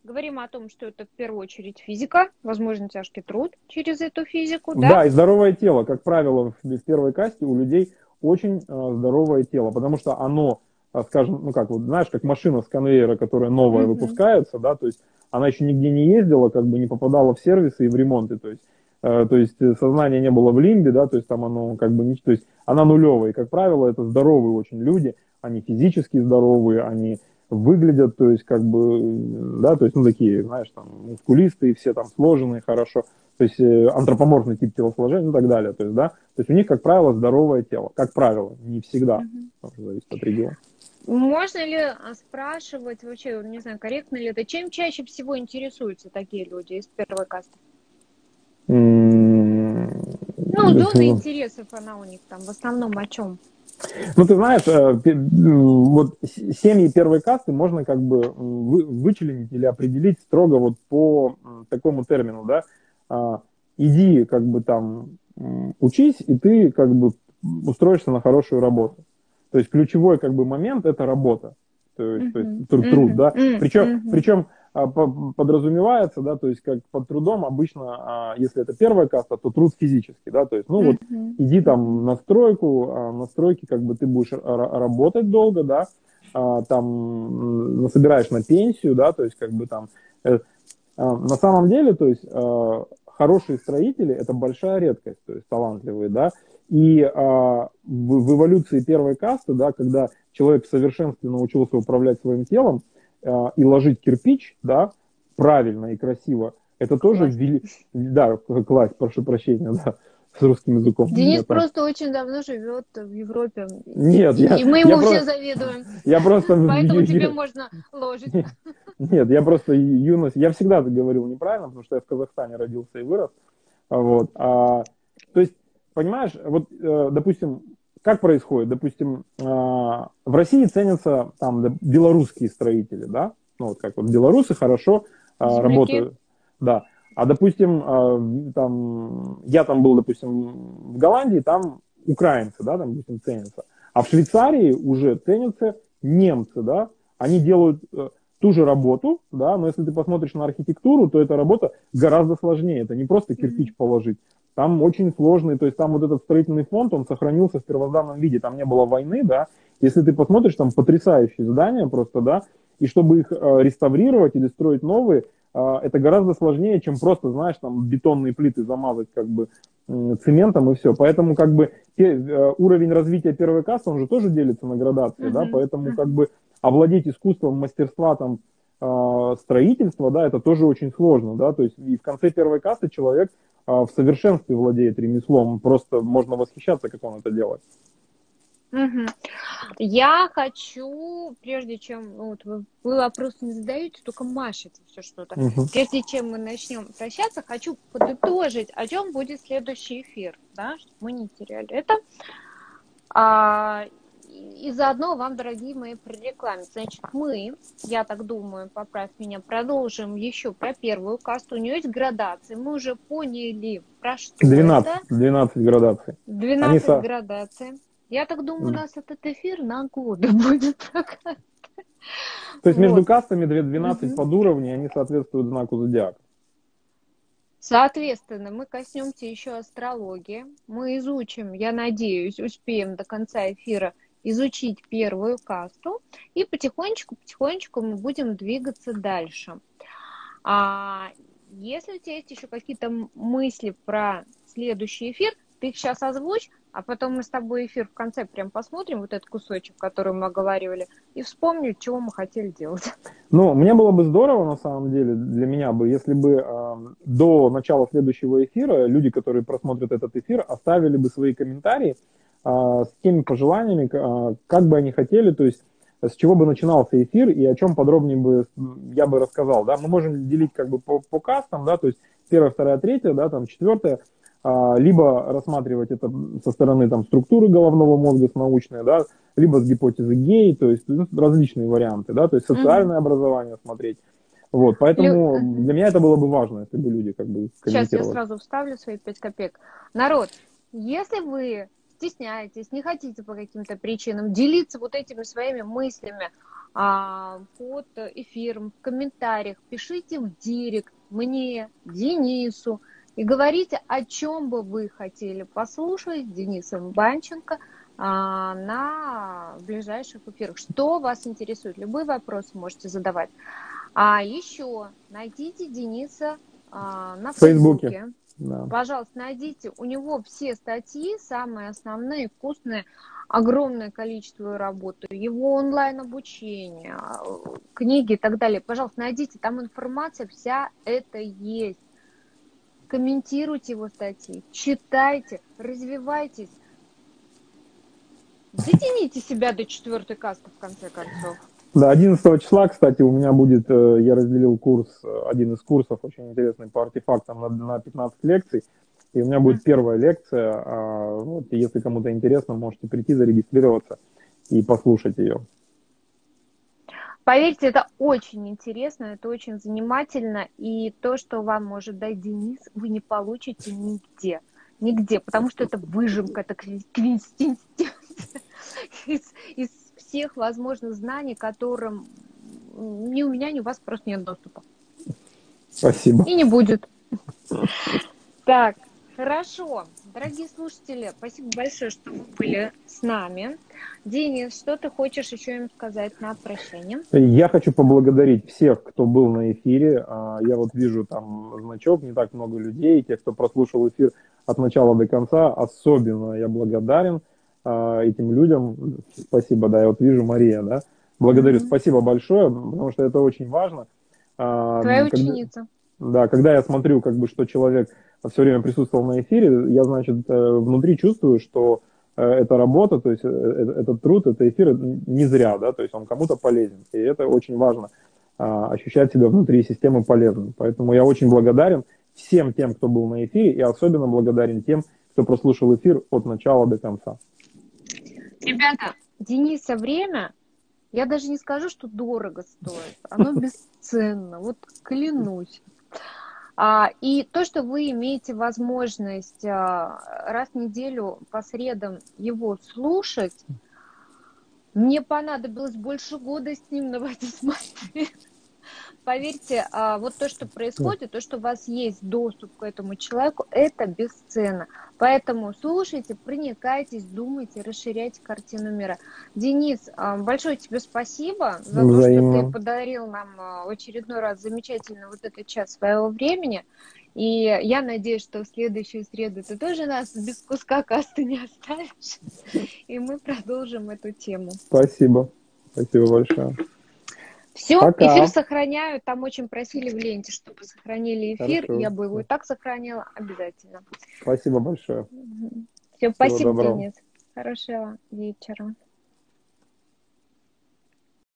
говорим о том, что это в первую очередь физика, возможно, тяжкий труд через эту физику, да? Да, и здоровое тело, как правило, в первой касте у людей очень э, здоровое тело, потому что оно, э, скажем, ну как вот, знаешь, как машина с конвейера, которая новая mm-hmm. выпускается, да, то есть она еще нигде не ездила, как бы не попадала в сервисы и в ремонты, то есть то есть э, сознание не было в лимбе, да, то есть там оно как бы не, то есть она нулевая, и как правило это здоровые очень люди, они физически здоровые, они выглядят, то есть как бы, да, то есть ну такие, знаешь, там мускулистые, все там сложенные хорошо, то есть э, антропоморфный тип телосложения и так далее, то есть, да, то есть у них, как правило, здоровое тело, как правило, не всегда, mm-hmm. зависит от региона. Можно ли спрашивать вообще, не знаю, корректно ли это, чем чаще всего интересуются такие люди из первой касты? Ну, зона интересов она у них там в основном о чем? Ну, ты знаешь, э, вот семьи первой касты можно как бы вычленить или определить строго вот по такому термину, да, а, иди как бы там учись, и ты как бы устроишься на хорошую работу. То есть ключевой как бы момент это работа, то есть, uh-huh. то есть труд, uh-huh. да. Причем, uh-huh. причем подразумевается, да, то есть как под трудом обычно, а, если это первая каста, то труд физический, да, то есть, ну вот иди там на стройку, а, на стройке как бы ты будешь работать долго, да, там насобираешь на пенсию, да, то есть как бы там э, на самом деле, то есть хорошие строители – это большая редкость, то есть талантливые, да, и а, в, в эволюции первой касты, да, когда человек в совершенстве научился управлять своим телом а, и ложить кирпич, да, правильно и красиво, это тоже, вели... да, класть, прошу прощения, да, с русским языком. Денис Нет, просто очень давно живет в Европе. Нет, и, я, и мы ему я все просто, завидуем. Я просто... Поэтому тебе можно ложить. Нет, я просто юность... Я всегда говорил неправильно, потому что я в Казахстане родился и вырос. Вот. А, то есть, понимаешь, вот, э, допустим, как происходит? Допустим, а, в России ценятся там белорусские строители, да? Ну, вот как вот белорусы хорошо а, работают. Да. А, допустим, а, там, я там был, допустим, в Голландии, там украинцы, да, там, допустим, ценятся. А в Швейцарии уже ценятся немцы, да, они делают э, ту же работу, да, но если ты посмотришь на архитектуру, то эта работа гораздо сложнее. Это не просто кирпич положить. Там очень сложный, то есть там вот этот строительный фонд, он сохранился в первозданном виде, там не было войны, да. Если ты посмотришь, там потрясающие здания просто, да, и чтобы их э, реставрировать или строить новые, а, это гораздо сложнее, чем просто, знаешь, там бетонные плиты замазать как бы цементом и все. Поэтому как бы э, уровень развития первой кассы, он же тоже делится на градации, uh-huh. да, поэтому как бы овладеть искусством мастерства там а, строительства, да, это тоже очень сложно, да, то есть и в конце первой кассы человек а, в совершенстве владеет ремеслом, просто можно восхищаться, как он это делает. Угу. Я хочу, прежде чем ну, вот вы, вы вопросы не задаете, только машете все что-то. Угу. Прежде чем мы начнем прощаться, хочу подытожить, о чем будет следующий эфир, да, чтобы мы не теряли это. А, и заодно вам, дорогие мои, прорекламить. Значит, мы, я так думаю, поправь меня, продолжим еще про первую касту. У нее есть градации. Мы уже поняли, про что 12, это. 12 градаций. 12 Они градаций. Я так думаю, у нас этот эфир на годы будет. То есть между кастами 12 угу. подуровней, они соответствуют знаку зодиака. Соответственно, мы коснемся еще астрологии. Мы изучим, я надеюсь, успеем до конца эфира изучить первую касту. И потихонечку-потихонечку мы будем двигаться дальше. А если у тебя есть еще какие-то мысли про следующий эфир, ты их сейчас озвучь, а потом мы с тобой эфир в конце прям посмотрим, вот этот кусочек, который мы оговаривали, и вспомним, чего мы хотели делать. Ну, мне было бы здорово, на самом деле, для меня бы, если бы э, до начала следующего эфира люди, которые просмотрят этот эфир, оставили бы свои комментарии с теми пожеланиями, э, как бы они хотели, то есть с чего бы начинался эфир и о чем подробнее бы я бы рассказал, да, мы можем делить как бы по, по кастам, да, то есть первая, вторая, третья, да, там четвертая, а, либо рассматривать это со стороны там, структуры головного мозга с научной, да, либо с гипотезы гей, то есть ну, различные варианты, да, то есть социальное mm-hmm. образование смотреть. Вот, поэтому Лю... для меня это было бы важно, если бы люди как бы Сейчас я сразу вставлю свои пять копеек. Народ, если вы стесняетесь, не хотите по каким-то причинам делиться вот этими своими мыслями а, под эфиром, в комментариях, пишите в директ мне, Денису, и говорите, о чем бы вы хотели послушать с Денисом Банченко а, на ближайших эфирах. Что вас интересует? Любые вопросы можете задавать. А еще найдите Дениса а, на Фейсбуке. Фейсбуке. Да. Пожалуйста, найдите. У него все статьи, самые основные, вкусные, огромное количество работы, его онлайн-обучение, книги и так далее. Пожалуйста, найдите, там информация вся это есть комментируйте его статьи, читайте, развивайтесь. Дотяните себя до четвертой касты, в конце концов. Да, 11 числа, кстати, у меня будет, э, я разделил курс, э, один из курсов очень интересный по артефактам на, на 15 лекций. И у меня будет первая лекция. А, вот, если кому-то интересно, можете прийти, зарегистрироваться и послушать ее. Поверьте, это очень интересно, это очень занимательно, и то, что вам может дать Денис, вы не получите нигде. Нигде, потому что это выжимка, это квинстинстинция из, из всех возможных знаний, которым ни у меня, ни у вас просто нет доступа. Спасибо. И не будет. Так, хорошо. Дорогие слушатели, спасибо большое, что вы были с нами. Денис, что ты хочешь еще им сказать на прощание? Я хочу поблагодарить всех, кто был на эфире. А, я вот вижу там значок, не так много людей. Те, кто прослушал эфир от начала до конца, особенно я благодарен этим людям. Спасибо, да, я вот вижу Мария, да. Благодарю, mm-hmm. спасибо большое, потому что это очень важно. А, Твоя когда, ученица. Да, когда я смотрю, как бы, что человек все время присутствовал на эфире, я, значит, э, внутри чувствую, что э, эта работа, то есть э, этот труд, это эфир не зря, да, то есть он кому-то полезен. И это очень важно, а, ощущать себя внутри системы полезным. Поэтому я очень благодарен всем тем, кто был на эфире, и особенно благодарен тем, кто прослушал эфир от начала до конца. Ребята, Дениса время, я даже не скажу, что дорого стоит, оно бесценно, вот клянусь. А, и то, что вы имеете возможность а, раз в неделю по средам его слушать, мне понадобилось больше года с ним на это смотреть поверьте, а, вот то, что происходит, то, что у вас есть доступ к этому человеку, это бесценно. Поэтому слушайте, проникайтесь, думайте, расширяйте картину мира. Денис, а, большое тебе спасибо за то, что ты подарил нам а, очередной раз замечательно вот этот час своего времени. И я надеюсь, что в следующую среду ты тоже нас без куска касты не оставишь. И мы продолжим эту тему. Спасибо. Спасибо большое. Все, Пока. эфир сохраняю. Там очень просили в ленте, чтобы сохранили эфир. Хорошо. Я бы его и так сохранила обязательно. Спасибо большое. Все, спасибо, доброго. Денис. Хорошего вечера.